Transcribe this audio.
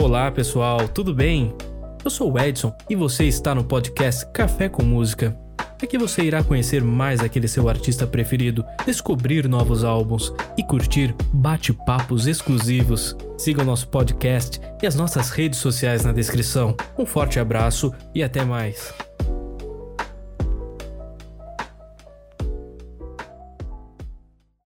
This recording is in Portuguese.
Olá pessoal, tudo bem? Eu sou o Edson e você está no podcast Café com Música. Aqui você irá conhecer mais aquele seu artista preferido, descobrir novos álbuns e curtir bate-papos exclusivos. Siga o nosso podcast e as nossas redes sociais na descrição. Um forte abraço e até mais.